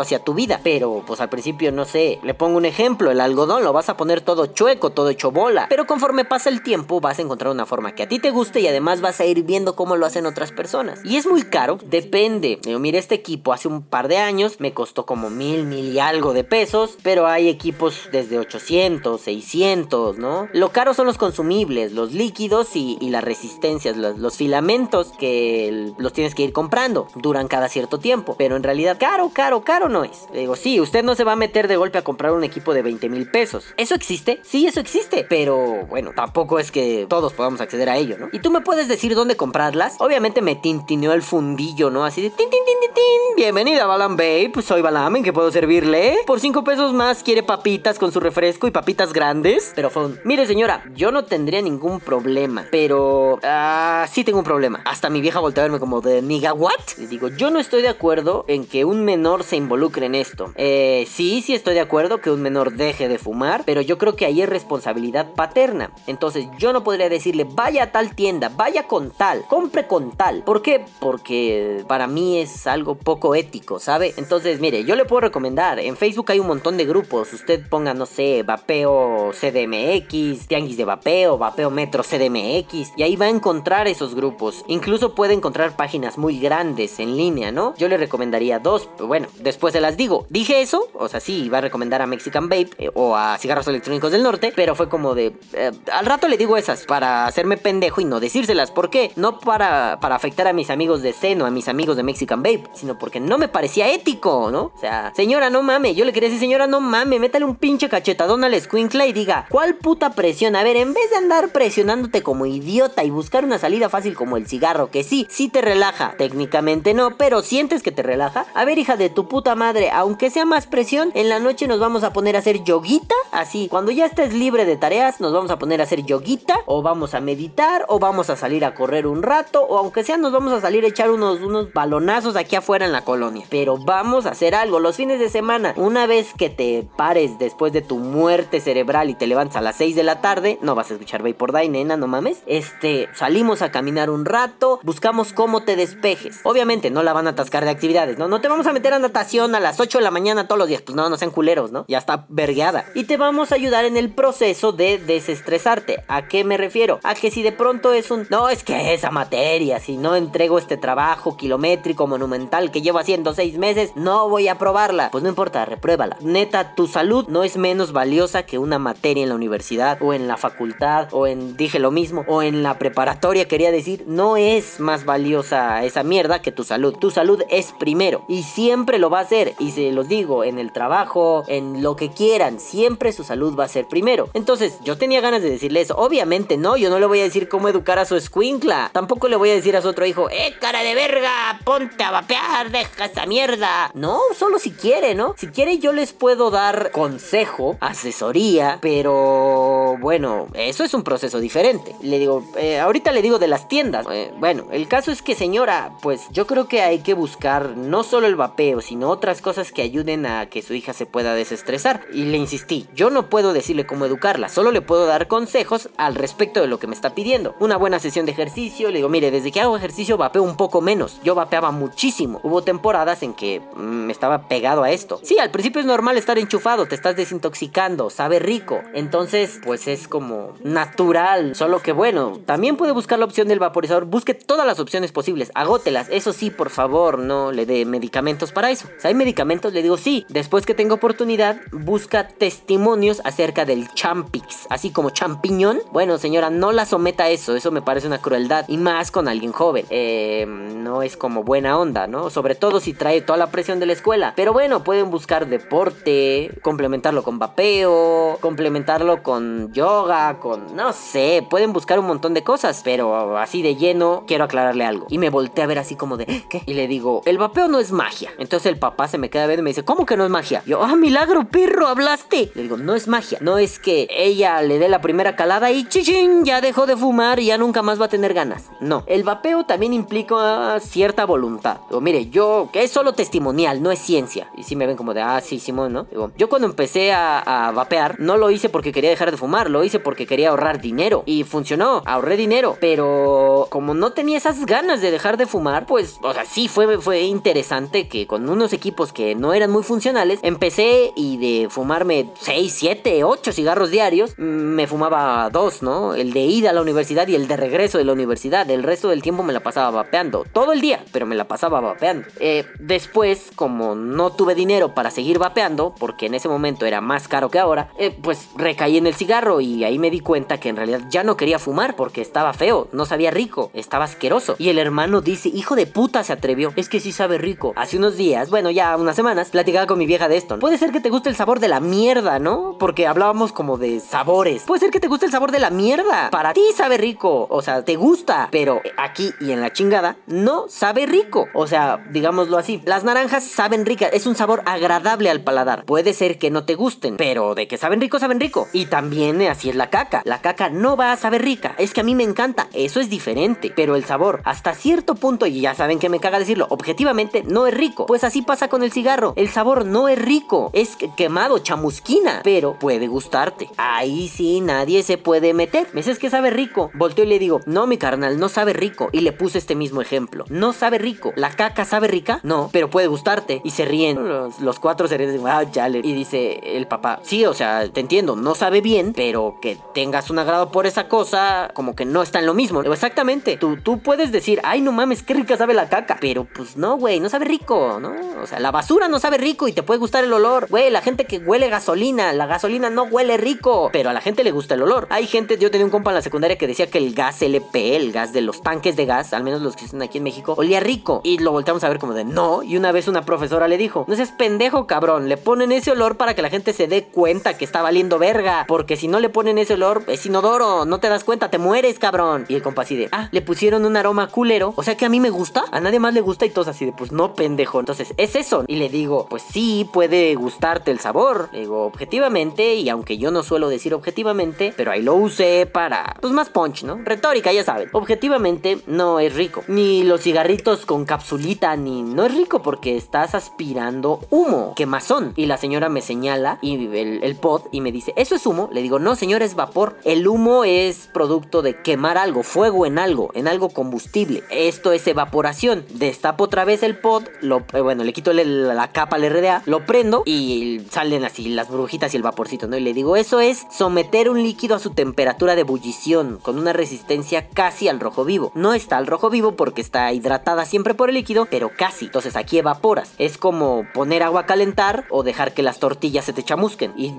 hacia tu vida. Pero, pues al principio, no sé, le pongo un ejemplo, el algodón lo vas a poner todo chueco, todo hecho bola. Pero conforme pasa el tiempo, vas a encontrar una forma que a ti te guste y además vas a ir viendo cómo lo hacen otras personas. Y es muy caro, depende. Yo, mira, este equipo hace un par de años me costó como mil, mil y algo de pesos, pero hay equipos desde 800, 600, ¿no? Lo caro son los consumibles, los líquidos y, las resistencias, los, filamentos que los tienes que ir comprando. Duran cada cierto tiempo, pero en realidad caro, caro, caro no es. digo, sí, usted no se va a meter de golpe a comprar un equipo de 20 mil pesos. ¿Eso existe? Sí, eso existe, pero bueno, tampoco es que todos podamos acceder a ello, ¿no? Y tú me puedes decir dónde comprarlas. Obviamente me tintineó el fundillo, ¿no? Así de tin, tin, tin, tin, tin. Bienvenida, Balam Babe. Pues soy Balam, ¿en qué puedo servirle? Por 5 pesos más quiere papitas con su refresco y papitas grandes. Pero fue. Mire, señora, yo no tendría ningún problema, pero... Ah, sí tengo un problema. Hasta mi vieja voltea a verme como de, niga, ¿what? Le digo, yo no estoy de acuerdo en que un menor se involucre en esto. Eh, sí, sí estoy de acuerdo que un menor deje de fumar, pero yo creo que ahí es responsabilidad paterna. Entonces yo no podría decirle, vaya a tal tienda, vaya con tal, compre con tal. ¿Por qué? Porque para mí es algo poco ético, ¿sabe? Entonces, mire, yo le puedo recomendar. En Facebook hay un montón de grupos. Usted ponga, no sé, Vapeo CDMX, Tianguis de Vapeo, Vapeo Metro CDMX. Y ahí va a encontrar esos grupos. Incluso puede encontrar páginas muy grandes en línea, ¿no? Yo le recomendaría dos. Bueno, después se las digo. Dije eso, o sea, sí, iba a recomendar a Mexican Vape eh, o a Cigarros Electrónicos del Norte. Pero fue como de. Eh, al rato le digo esas para hacerme pendejo y no decírselas. ¿Por qué? No para, para afectar a mis amigos de Seno, a mis amigos de Mexican Vape, sino porque no me parecía ético, ¿no? O sea, señora, no mame. Yo le quería decir, señora, no mame, métale un pinche cachetadón al escuincla y diga, ¿cuál puta presión? A ver, en vez de andar presionándote como idiota y buscar una salida fácil como el cigarro, que sí, sí te relaja. Técnicamente no, pero sientes que te relaja. A ver, hija de tu puta madre, aunque sea más presión, en la noche nos vamos a poner a hacer yoguita. Así, cuando ya estés libre de tareas, nos vamos a poner a hacer yoguita, o vamos a meditar, o vamos a salir a correr un rato, o aunque sea nos vamos a salir a echar unos, unos balonazos aquí afuera en la colonia. Pero vamos a hacer algo. Los fines de semana, una vez que te pares después de tu muerte cerebral y te levantas a las 6 de la tarde, no vas a escuchar por Day, nena, no mames. Este, salimos a caminar un rato, buscamos cómo te despejes. Obviamente no la van a atascar de actividades, ¿no? No te vamos a meter a natación a las 8 de la mañana todos los días. Pues no, no sean culeros, ¿no? Ya está vergueada. Y te vamos a ayudar en el proceso de desestresarte. ¿A qué me refiero? A que si de pronto es un... No, es que esa materia, si no entrego este trabajo kilométrico, monumental que llevo haciendo seis meses, no voy a probarla. Pues no importa, repruébala. Neta, tu salud no es menos valiosa que una materia en la universidad o en la facultad o en, dije lo mismo, o en la preparatoria quería decir, no es más valiosa esa mierda que tu salud. Tu salud es primero y siempre lo va a ser. Y se los digo, en el trabajo, en lo que quieran, siempre su salud va a ser primero. Entonces, yo tenía ganas de decirle eso. Obviamente no, yo no le voy a decir cómo educar a su escuincla. Tampoco le voy a decir a su otro hijo, eh, cara de verga, ponte a vapear, deja esa mierda. No, solo si quiere, ¿no? Si quiere yo les puedo dar consejo, asesoría, pero bueno, eso es un proceso diferente. Le digo, eh, ahorita le digo de las tiendas. Eh, bueno, el caso es que señora, pues yo creo que hay que buscar no solo el vapeo, sino otras cosas que ayuden a que su hija se pueda desestresar. Y le insistí, yo no puedo decirle cómo educarla, solo le puedo dar consejos al respecto de lo que me está pidiendo. Una buena sesión de ejercicio, le digo, mire, desde que hago ejercicio vapeo un poco menos. Yo vapeaba muchísimo. Hubo temporadas en que mm, me estaba pegado a esto. Sí, al principio es normal estar enchufado, te estás desintoxicando, sabe rico. Entonces, pues es como natural. Solo que bueno, también puede buscar la opción del vaporizador. Busque todas las opciones posibles, agótelas. Eso sí, por favor, no le dé medicamentos para eso. Si hay medicamentos, le digo sí. Después que tenga oportunidad, busca testimonios acerca del champix, así como champiñón. Bueno, señora, no la someta a eso. Eso me parece una crueldad. Y más con alguien joven. Eh, no es como buena onda, ¿no? Sobre todo si trae toda la presión de la escuela. Pero bueno, pueden buscar deporte, complementarlo con vapeo, complementarlo con yoga, con... No sé, pueden buscar un montón de cosas. Pero así de lleno, quiero aclararle algo. Y me volteé a ver así como de... ¿Qué? Y le digo, el vapeo no es magia. Entonces el papá se me queda viendo y me dice, ¿cómo que no es magia? Yo, ah, milagro, perro, hablaste. Le digo, no es magia. No es que ella le dé la primera calada y chichín, ya dejó de fumar y ya nunca más va a tener ganas. No, el vapeo también implica cierta voluntad. Digo, mire, yo, que es solo testimonial, no es ciencia. Y si me ven como de, ah, sí, Simón, ¿no? Digo, yo cuando empecé a, vapear, no lo hice porque quería dejar de fumar, lo hice porque quería ahorrar dinero. Y funcionó, ahorré dinero. Pero como no tenía esas ganas de dejar de fumar, pues, o sea, sí fue, fue interesante que con unos equipos que no eran muy funcionales, empecé y de fumarme 6, 7, 8 cigarros diarios, me fumaba dos, ¿no? El de ida a la universidad y el de regreso de la universidad. El resto del tiempo me la pasaba vapeando. Todo el día, pero me la pasaba vapeando. Eh, después, como no tuve dinero para seguir vapeando, porque en ese momento era más caro que ahora, eh, pues recaí en el cigarro y ahí me di cuenta que en realidad ya no quería fumar porque estaba feo, no sabía rico, estaba asqueroso. Y el hermano dice, hijo de puta se atrevió, es que sí sabe rico. Hace unos días, bueno, ya unas semanas, platicaba con mi vieja de esto. Puede ser que te guste el sabor de la mierda, ¿no? Porque hablábamos como de sabores. Puede ser que te guste el sabor de la mierda. Para ti sabe rico, o sea, te gusta, pero aquí y en la chingada no sabe rico. O sea, digámoslo así, las naranjas saben ricas, es un sabor agradable al paladar. Puede ser que no te gusten, pero de que saben rico, saben rico. Y también así es la caca. La caca no va a saber rica. Es que a mí me encanta, eso es diferente. Pero el sabor, hasta cierto punto, y ya saben que me caga decirlo, objetivamente no es rico. Pues así pasa con el cigarro. El sabor no es rico, es quemado, chamusquina, pero puede gustarte. Ahí sí nadie se puede meter. ¿Me dices que sabe rico? Volteo y le digo, no, mi carnal, no sabe rico. Y le puse este mismo ejemplo. No sabe rico. ¿La caca sabe rica? No, pero puede gustarte. Y se ríen. Los, cuatro se ríen. Ah, chale. Y dice el papá, sí, o sea, te entiendo, no sabe bien, pero que tengas un agrado por esa cosa, como que no está en lo mismo. Exactamente. Tú, tú puedes decir, ay, no mames, qué rica sabe la caca. Pero pues no, güey, no sabe rico, ¿no? O sea, la basura no sabe rico y te puede gustar el olor. Güey, la gente que huele gasolina, la gasolina no huele rico, pero a la gente le gusta el olor. Hay gente, yo tenía un compa en la secundaria que decía que el gas LP, el gas de los tanques de gas, al menos los que están aquí en México, olía rico. Y lo volteamos a ver como de no. Y una vez una profesora le dijo, no seas pendejo, cabrón, le ponen ese olor para que la gente se dé cuenta que está valiendo verga. Porque si no le ponen ese olor, es inodoro, no te das cuenta, te mueres, cabrón. Y el compa así de, ah, le pusieron un aroma culero. O sea que a mí me gusta, a nadie más le gusta y todos así de, pues no, pendejo. Entonces, es eso. Y le digo, pues sí, puede gustarte el sabor. Le digo, objetivamente, y aunque yo no suelo decir objetivamente, pero ahí lo usé para, pues más punch, ¿no? Retórica, ya saben. Objetivamente, no es rico. Ni los cigarritos con capsulita, ni no es rico porque estás aspirando humo, quemazón. Y la señora me señala y el, el pod y me dice, ¿eso es humo? Le digo, no, señor, es vapor. El humo es producto de quemar algo, fuego en algo, en algo combustible. Esto es evaporación. Destapo otra vez el pod, lo, eh, bueno, le quito la capa al RDA, lo prendo y salen así las brujitas y el vaporcito, ¿no? Y le digo, eso es someter un líquido a su temperatura de ebullición con una resistencia casi al rojo vivo. No está al rojo vivo porque está hidratada siempre por el líquido, pero casi. Entonces aquí evaporas. Es como poner agua a calentar o dejar que las tortillas se te chamusquen. Y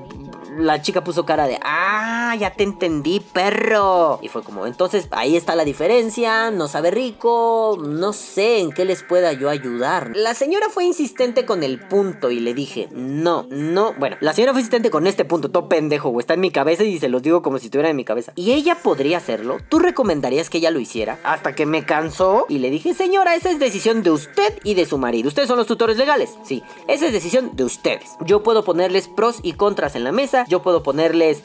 la chica puso cara de, ah, ya te entendí, perro. Y fue como, entonces ahí está la diferencia, no sabe rico, no sé en qué les pueda yo ayudar. La señora fue insistente con el punto y le dije, no, no, bueno, la señora fue insistente con este punto, todo pendejo, está en mi cabeza y se los digo como si estuviera en mi cabeza. Y ella podría hacerlo, ¿tú recomendarías que ella lo hiciera? Hasta que me cansó y le dije, señora, esa es decisión de usted y de su marido. Ustedes son los tutores legales, sí, esa es decisión de ustedes. Yo puedo ponerles pros y contras en la mesa yo puedo ponerles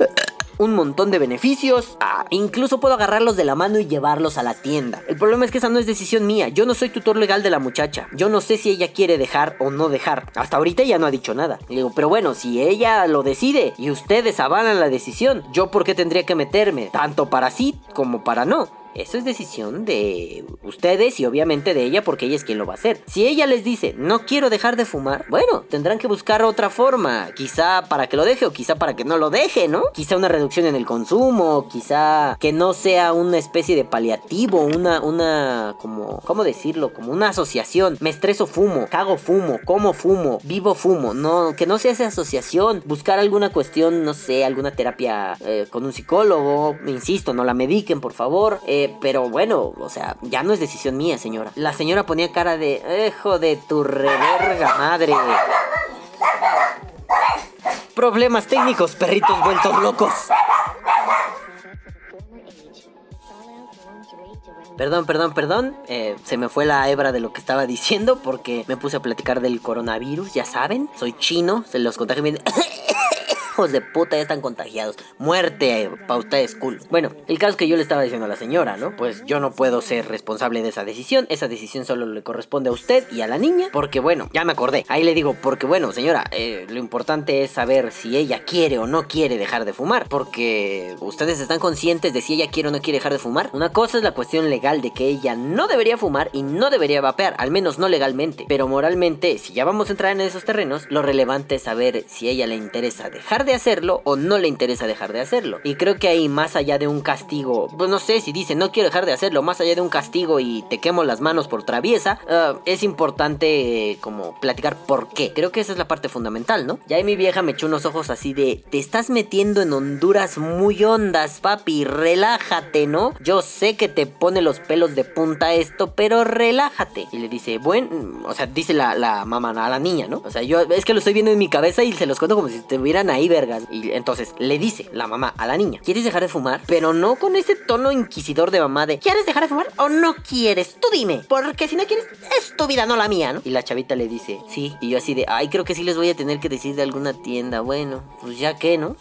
un montón de beneficios. Ah, incluso puedo agarrarlos de la mano y llevarlos a la tienda. El problema es que esa no es decisión mía. Yo no soy tutor legal de la muchacha. Yo no sé si ella quiere dejar o no dejar. Hasta ahorita ella no ha dicho nada. Y digo, pero bueno, si ella lo decide y ustedes avalan la decisión, ¿yo por qué tendría que meterme? Tanto para sí como para no. Eso es decisión de ustedes y obviamente de ella porque ella es quien lo va a hacer. Si ella les dice, no quiero dejar de fumar, bueno, tendrán que buscar otra forma. Quizá para que lo deje o quizá para que no lo deje, ¿no? Quizá una reducción en el consumo, quizá que no sea una especie de paliativo, una, una, como, ¿cómo decirlo? Como una asociación. Me estreso fumo, cago fumo, como fumo, vivo fumo. No, que no sea esa asociación. Buscar alguna cuestión, no sé, alguna terapia eh, con un psicólogo. Insisto, no la mediquen, por favor. Eh, pero bueno, o sea, ya no es decisión mía, señora. La señora ponía cara de, hijo de tu reverga madre. Problemas técnicos, perritos vueltos locos. Perdón, perdón, perdón. Eh, se me fue la hebra de lo que estaba diciendo porque me puse a platicar del coronavirus, ya saben. Soy chino, se los contagié bien. De puta ya están contagiados. Muerte para ustedes, cool. Bueno, el caso que yo le estaba diciendo a la señora, ¿no? Pues yo no puedo ser responsable de esa decisión. Esa decisión solo le corresponde a usted y a la niña. Porque bueno, ya me acordé. Ahí le digo, porque bueno, señora, eh, lo importante es saber si ella quiere o no quiere dejar de fumar. Porque ustedes están conscientes de si ella quiere o no quiere dejar de fumar. Una cosa es la cuestión legal de que ella no debería fumar y no debería vapear, al menos no legalmente. Pero moralmente, si ya vamos a entrar en esos terrenos, lo relevante es saber si a ella le interesa dejar de de hacerlo o no le interesa dejar de hacerlo. Y creo que ahí más allá de un castigo, pues no sé si dice no quiero dejar de hacerlo, más allá de un castigo y te quemo las manos por traviesa, ah, es importante como platicar por qué. Creo que esa es la parte fundamental, ¿no? Ya ahí mi vieja me echó unos ojos así de, te estás metiendo en Honduras muy hondas, papi, relájate, ¿no? Yo sé que te pone los pelos de punta esto, pero relájate. Y le dice, bueno, o sea, dice la, la mamá a la niña, ¿no? O sea, yo es que lo estoy viendo en mi cabeza y se los cuento como si estuvieran ahí, y entonces le dice la mamá a la niña, ¿quieres dejar de fumar? Pero no con ese tono inquisidor de mamá de, ¿quieres dejar de fumar o no quieres? Tú dime, porque si no quieres, es tu vida, no la mía, ¿no? Y la chavita le dice, sí. Y yo así de, ay, creo que sí les voy a tener que decir de alguna tienda. Bueno, pues ya que, ¿no?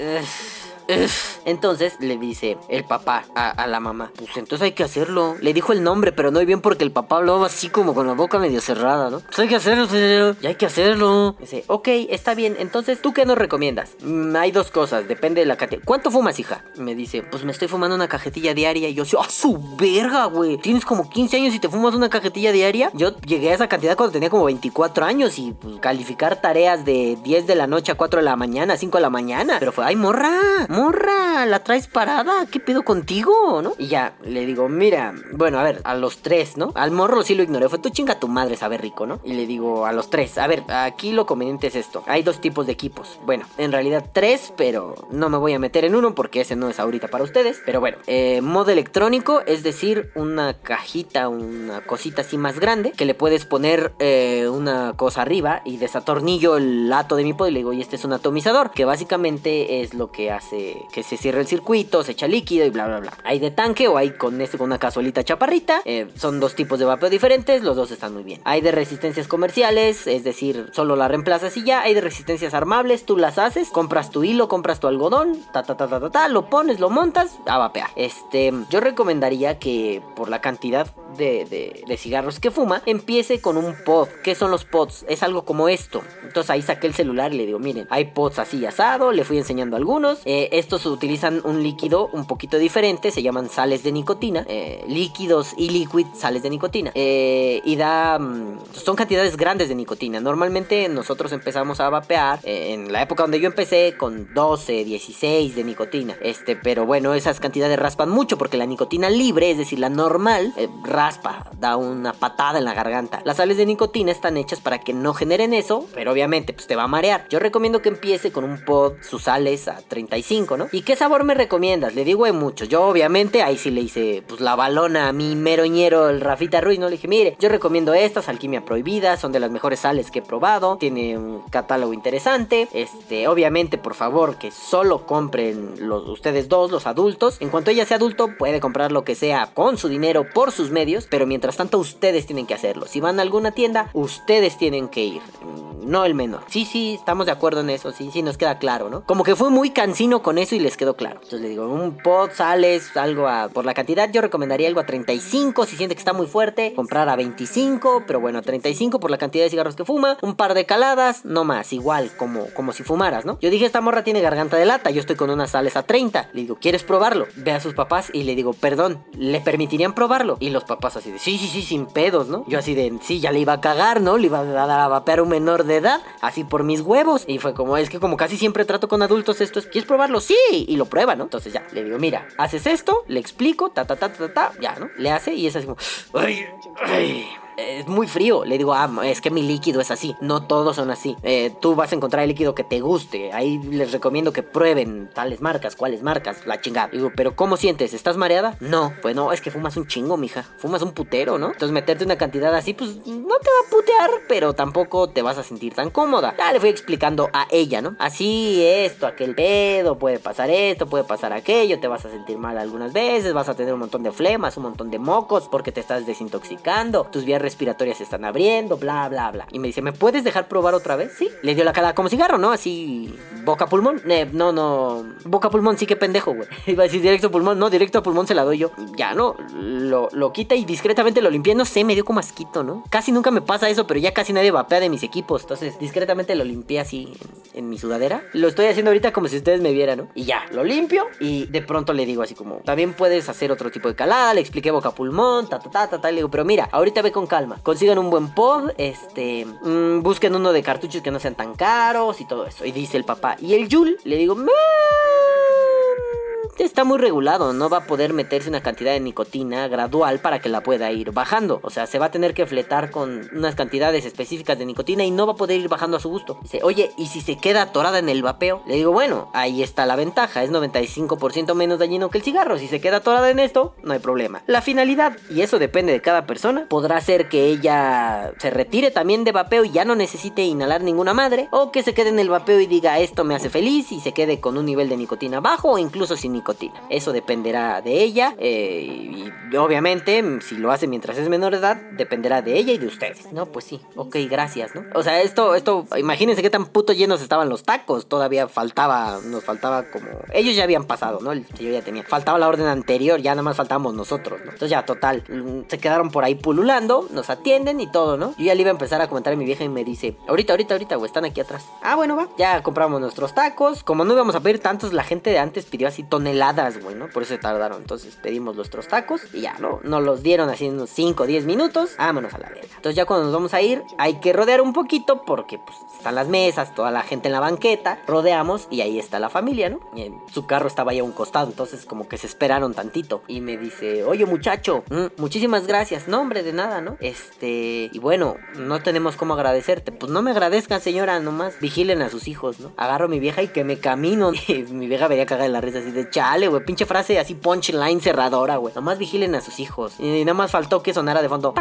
Entonces le dice el papá a, la mamá, pues entonces hay que hacerlo. Le dijo el nombre, pero no bien porque el papá hablaba así como con la boca medio cerrada, ¿no? Pues hay que hacerlo, señor. Ya hay que hacerlo. Dice, ok, está bien. Entonces, ¿tú qué nos recomiendas? Mm, hay dos cosas, depende de la cantidad. ¿Cuánto fumas, hija? Me dice, pues me estoy fumando una cajetilla diaria. Y yo, ¡ah, su verga, güey! Tienes como 15 años y te fumas una cajetilla diaria. Yo llegué a esa cantidad cuando tenía como 24 años y pues, calificar tareas de 10 de la noche a 4 de la mañana, 5 de la mañana. Pero fue, ¡ay, morra! ¡Morra! ¿La traes parada? ¿Qué pedo contigo? ¿No? Y ya, le digo, mira, bueno, a ver, a los tres, ¿no? Al morro sí lo ignoré. Fue, tú chinga tu madre, sabe rico, ¿no? Y le digo a los tres, a ver, aquí lo conveniente es esto. Hay dos tipos de equipos. Bueno, en realidad tres, pero no me voy a meter en uno porque ese no es ahorita para ustedes. Pero bueno, eh, modo electrónico, es decir, una cajita, una cosita así más grande que le puedes poner eh, una cosa arriba y desatornillo el lato de mi pod y le digo, y este es un atomizador, que básicamente es lo que hace que se cierre el circuito, se echa líquido y bla, bla, bla. Hay de tanque o hay con este con una cazuelita chaparrita. Eh, son dos tipos de vapeo diferentes, los dos están muy bien. Hay de resistencias comerciales, es decir, solo la reemplazas y ya. Hay de resistencias armables, tú las haces, compras tu hilo, compras tu algodón, ta ta ta ta ta, ta lo pones, lo montas, a vapear. Este, yo recomendaría que por la cantidad de, de, cigarros que fuma, empiece con un pod. ¿Qué son los pods? Es algo como esto. Entonces ahí saqué el celular y le digo, miren, hay pods así asado, le fui enseñando algunos. Eh, estos utilizan un líquido un poquito diferente, se llaman sales de nicotina. Eh, líquidos y liquid sales de nicotina. Eh, y da... Mm, son cantidades grandes de nicotina. Normalmente nosotros empezamos a vapear en la época donde yo empecé con 12, 16 de nicotina. Este, pero bueno, esas cantidades raspan mucho porque la nicotina libre, es decir, la normal, raspa, da una patada en la garganta. Las sales de nicotina están hechas para que no generen eso, pero obviamente pues te va a marear. Yo recomiendo que empiece con un pod, sus sales a 35, ¿Y qué sabor me recomiendas? Le digo hay muchos. Yo obviamente ahí sí le hice pues la balona a mi meroñero, el Rafita Ruiz, ¿no? Le dije, mire, yo recomiendo estas, alquimia prohibida, son de las mejores sales que he probado, tiene un catálogo interesante. Este, obviamente, por favor, que solo compren los, ustedes dos, los adultos. En cuanto ella sea adulto, puede comprar lo que sea con su dinero por sus medios, pero mientras tanto ustedes tienen que hacerlo. Si van a alguna tienda, ustedes tienen que ir no el menor. Sí, sí, estamos de acuerdo en eso, sí, sí, nos queda claro, ¿no? Como que fue muy cansino con eso y les quedó claro. Entonces le digo, un pot sales, algo a, por la cantidad, yo recomendaría algo a 35, si siente que está muy fuerte, comprar a 25, pero bueno, a 35 por la cantidad de cigarros que fuma, un par de caladas, no más, igual, como, como si fumaras, ¿no? Yo dije, esta morra tiene garganta de lata, yo estoy con unas sales a 30. Le digo, ¿quieres probarlo? Ve a sus papás y le digo, perdón, ¿le permitirían probarlo? Y los papás así de, sí, sí, sí, sin pedos, ¿no? Yo así de, sí, ya le iba a cagar, ¿no? Le iba a dar a vapear un menor de edad, así por mis huevos. Y fue como, es que como casi siempre trato con adultos esto es, ¿quieres probarlo? Sí, y lo prueba, ¿no? Entonces ya, le digo, mira, haces esto, le explico, ta, ta, ta, ta, ta, ya, ¿no? Le hace y es así como, ay, ay es muy frío. Le digo, ah, es que mi líquido es así. No todos son así. Eh, tú vas a encontrar el líquido que te guste. Ahí les recomiendo que prueben tales marcas, cuáles marcas, la chingada. Digo, pero ¿cómo sientes? ¿Estás mareada? No, pues no, es que fumas un chingo, mija. Fumas un putero, ¿no? Entonces meterte una cantidad así, pues no te va a putear, pero tampoco te vas a sentir tan cómoda. Ya le fui explicando a ella, ¿no? Así, esto, aquel pedo, puede pasar esto, puede pasar aquello, te vas a sentir mal algunas veces, vas a tener un montón de flemas, un montón de mocos, porque te estás desintoxicando, tus vías respiratorias se están abriendo, bla, bla, bla. Y me dice, ¿me puedes dejar probar otra vez? Sí. Le dio la cara como cigarro, ¿no? Así, boca pulmón. Eh, no, no. Boca pulmón, sí que pendejo, güey. Iba a decir directo pulmón. No, directo pulmón se la doy yo. Ya, ¿no? Lo, lo quita y discretamente lo limpié. No sé, me dio como asquito, ¿no? Casi nunca me pasa eso, pero ya casi nadie vapea de mis equipos. Entonces, discretamente lo limpié así en, en mi sudadera. Lo estoy haciendo ahorita como si ustedes me vieran, ¿no? Y ya, lo limpio y de pronto le digo así como, también puedes hacer otro tipo de calada. Le expliqué boca pulmón, ta, ta, ta, ta, ta. Le digo, pero mira, ahorita ve con calma consigan un buen pod, este, mmm, busquen uno de cartuchos que no sean tan caros y todo eso. Y dice el papá, y el Yul, le digo, está muy regulado, no va a poder meterse una cantidad de nicotina gradual para que la pueda ir bajando. O sea, se va a tener que fletar con unas cantidades específicas de nicotina y no va a poder ir bajando a su gusto. Dice, oye, ¿y si se queda atorada en el vapeo? Le digo, bueno, ahí está la ventaja, es 95% menos dañino que el cigarro. Si se queda atorada en esto, no hay problema. La finalidad, y eso depende de cada persona, podrá ser que ella se retire también de vapeo y ya no necesite inhalar ninguna madre, o que se quede en el vapeo y diga, esto me hace feliz y se quede con un nivel de nicotina bajo o incluso sin nicotina nicotina. Eso dependerá de ella eh, y obviamente si lo hace mientras es menor de edad, dependerá de ella y de ustedes. No, pues sí, ok, gracias, ¿no? O sea, esto, esto, imagínense qué tan puto llenos estaban los tacos. Todavía faltaba, nos faltaba como... Ellos ya habían pasado, ¿no? El señor ya tenía. Faltaba la orden anterior, ya nada más faltábamos nosotros, ¿no? Entonces ya, total, mm, se quedaron por ahí pululando, nos atienden y todo, ¿no? Yo ya le iba a empezar a comentar a mi vieja y me dice, ahorita, ahorita, ahorita, güey, están aquí atrás. Ah, bueno, va. Ya compramos nuestros tacos. Como no íbamos a pedir tantos, la gente de antes pidió así toneladas, güey, ¿no? Por eso tardaron. Entonces pedimos nuestros tacos y ya, ¿no? Nos los dieron así en unos 5 o 10 minutos. Vámonos a la verga. Entonces ya cuando nos vamos a ir, hay que rodear un poquito porque pues están las mesas, toda la gente en la banqueta. Rodeamos y ahí está la familia, ¿no? Su carro estaba ahí a un costado, entonces como que se esperaron tantito. Y me dice, oye muchacho, mm, muchísimas gracias. No, hombre, de nada, ¿no? Este, y bueno, no tenemos cómo agradecerte. Pues no me agradezcan, señora, nomás vigilen a sus hijos, ¿no? Agarro a mi vieja y que me camino. Mi vieja veía cagar en la risa así de chale, güey. Pinche frase así punchline cerradora, güey. Nomás vigilen a sus hijos. Y nada más faltó que sonara de fondo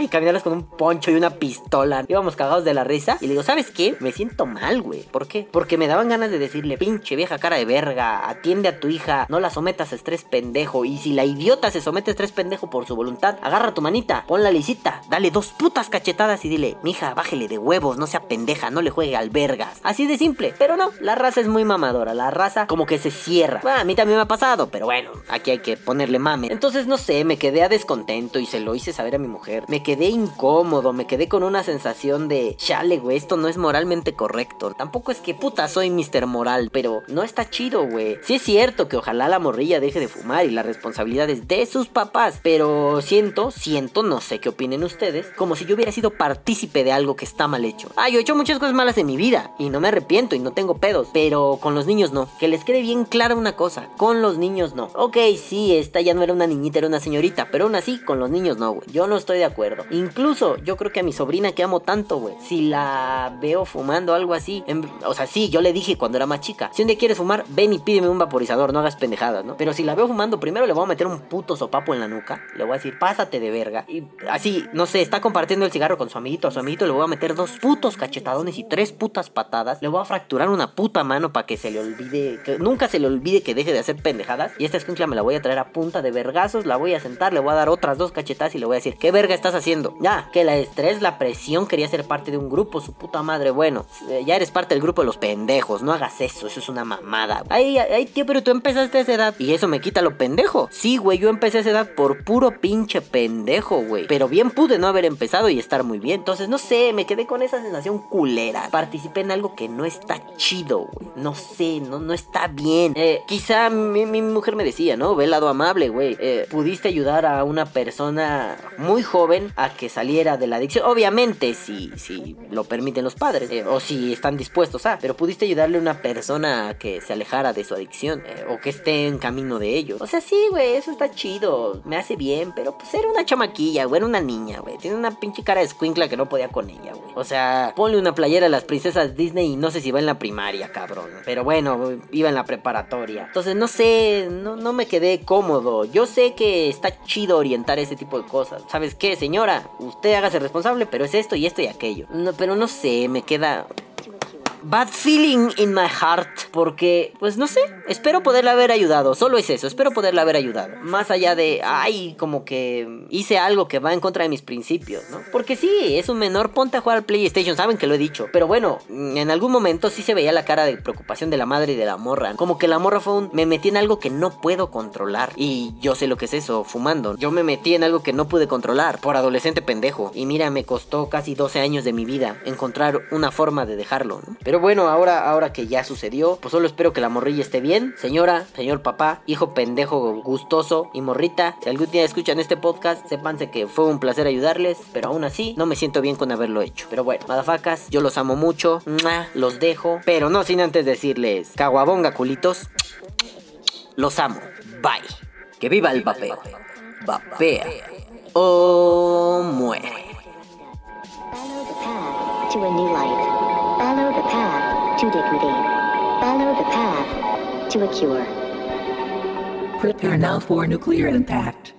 y caminarlas con un poncho y una pistola. Íbamos cagados de la risa. Y le digo, ¿sabes qué? Me siento mal, güey. ¿Por qué? Porque me daban ganas de decirle, pinche vieja cara de verga, atiende a tu hija, no la sometas a estrés pendejo. Y si la idiota se somete a estrés pendejo por su voluntad, agarra tu manita, ponla lisita, dale dos putas cachetadas y dile, mija, bájele de huevos, no sea pendeja, no le juegue al vergas. Así de simple. Pero no, la raza es muy mamadora. La raza como que se cierra. a mí también me ha pasado, pero bueno, aquí hay que ponerle mame. Entonces, no sé, me quedé a descontento y se lo hice saber a mi mujer. Me quedé incómodo, me quedé con una sensación de, chale, güey, esto no es moralmente correcto. Tampoco es que puta soy Mr. Moral, pero no está chido, güey. Sí es cierto que ojalá la morrilla deje de fumar y la responsabilidad es de sus papás, pero siento, siento, no sé qué opinen ustedes, como si yo hubiera sido partícipe de algo que está mal hecho. Ah, yo he hecho muchas cosas malas en mi vida y no me arrepiento y no tengo pedos, pero con los niños no. Que les quede bien clara una cosa, con los niños no. Ok, sí, esta ya no era una niñita, era una señorita, pero aún así, con los niños no, güey. Yo no estoy de acuerdo. Incluso yo creo que a mi sobrina que amo tanto, güey, si la veo fumando algo así, o sea, sí, yo le dije cuando era más chica, si un día quieres fumar, ven y pídeme un vaporizador, no hagas pendejadas, ¿no? Pero si la veo fumando, primero le voy a meter un puto sopapo en la nuca, le voy a decir, pásate de verga. Y así, no sé, está compartiendo el cigarro con su amiguito, a su amiguito le voy a meter dos putos cachetadones y tres putas patadas, le voy a fracturar una puta mano para que se le olvide, nunca se le olvide que deje de hacer pendejadas. Y esta escuincla me la voy a traer a punta de vergazos, la voy a sentar, le voy a dar otras dos cachetadas y le voy a decir, ¿qué verga estás haciendo? Ya, que la estrés, la presión, quería ser parte de un grupo, su puta madre. Bueno, eh, ya eres parte del grupo de los pendejos, no hagas eso, eso es una mamada. Ay, ay, tío, pero tú empezaste a esa edad y eso me quita lo pendejo. Sí, güey, yo empecé a esa edad por puro pinche pendejo, güey. Pero bien pude no haber empezado y estar muy bien. Entonces, no sé, me quedé con esa sensación culera. Participé en algo que no está chido, güey. No sé, no, no está bien. Eh, quizá mi, mujer me decía, ¿no? Ve el lado amable, güey. Eh, pudiste ayudar a una persona muy joven a que saliera de la adicción. Obviamente, si, si lo permiten los padres eh, o si están dispuestos a, pero pudiste ayudarle a una persona a que se alejara de su adicción eh, o que esté en camino de ello. O sea, sí, güey, eso está chido, me hace bien, pero pues era una chamaquilla, güey, era una niña, güey. Tiene una pinche cara de escuincla que no podía con ella, güey. O sea, ponle una playera a las princesas Disney y no sé si va en la primaria, cabrón. Pero bueno, iba en la preparatoria. Entonces, no sé, no, no me quedé cómodo. Yo sé que está chido orientar ese tipo de cosas. ¿Sabes qué, señora? Usted hágase responsable, pero es esto y esto y aquello. No, pero no sé, me queda bad feeling in my heart. Porque, pues no sé, espero poderle haber ayudado. Solo es eso, espero poderle haber ayudado. Más allá de, ay, como que hice algo que va en contra de mis principios, ¿no? Porque sí, es un menor, ponte a jugar al PlayStation, saben que lo he dicho. Pero bueno, en algún momento sí se veía la cara de preocupación de la madre y de la morra. Como que la morra fue un, me metí en algo que no puedo controlar. Y yo sé lo que es eso, fumando. Yo me metí en algo que no pude controlar por adolescente pendejo. Y mira, me costó casi 12 años de mi vida encontrar una forma de dejarlo, ¿no? Pero bueno, ahora, ahora que ya sucedió, pues solo espero que la morrilla esté bien. Señora, señor papá, hijo pendejo gustoso y morrita, si algún día escuchan este podcast, sépanse que fue un placer ayudarles, pero aún así no me siento bien con haberlo hecho. Pero bueno, madafacas, yo los amo mucho, los dejo, pero no sin antes decirles, caguabonga culitos, los amo, bye. Que viva el vapeo. Vapea o muere. To a new light. Follow the path to dignity. Follow the path to a cure. Prepare now for nuclear impact.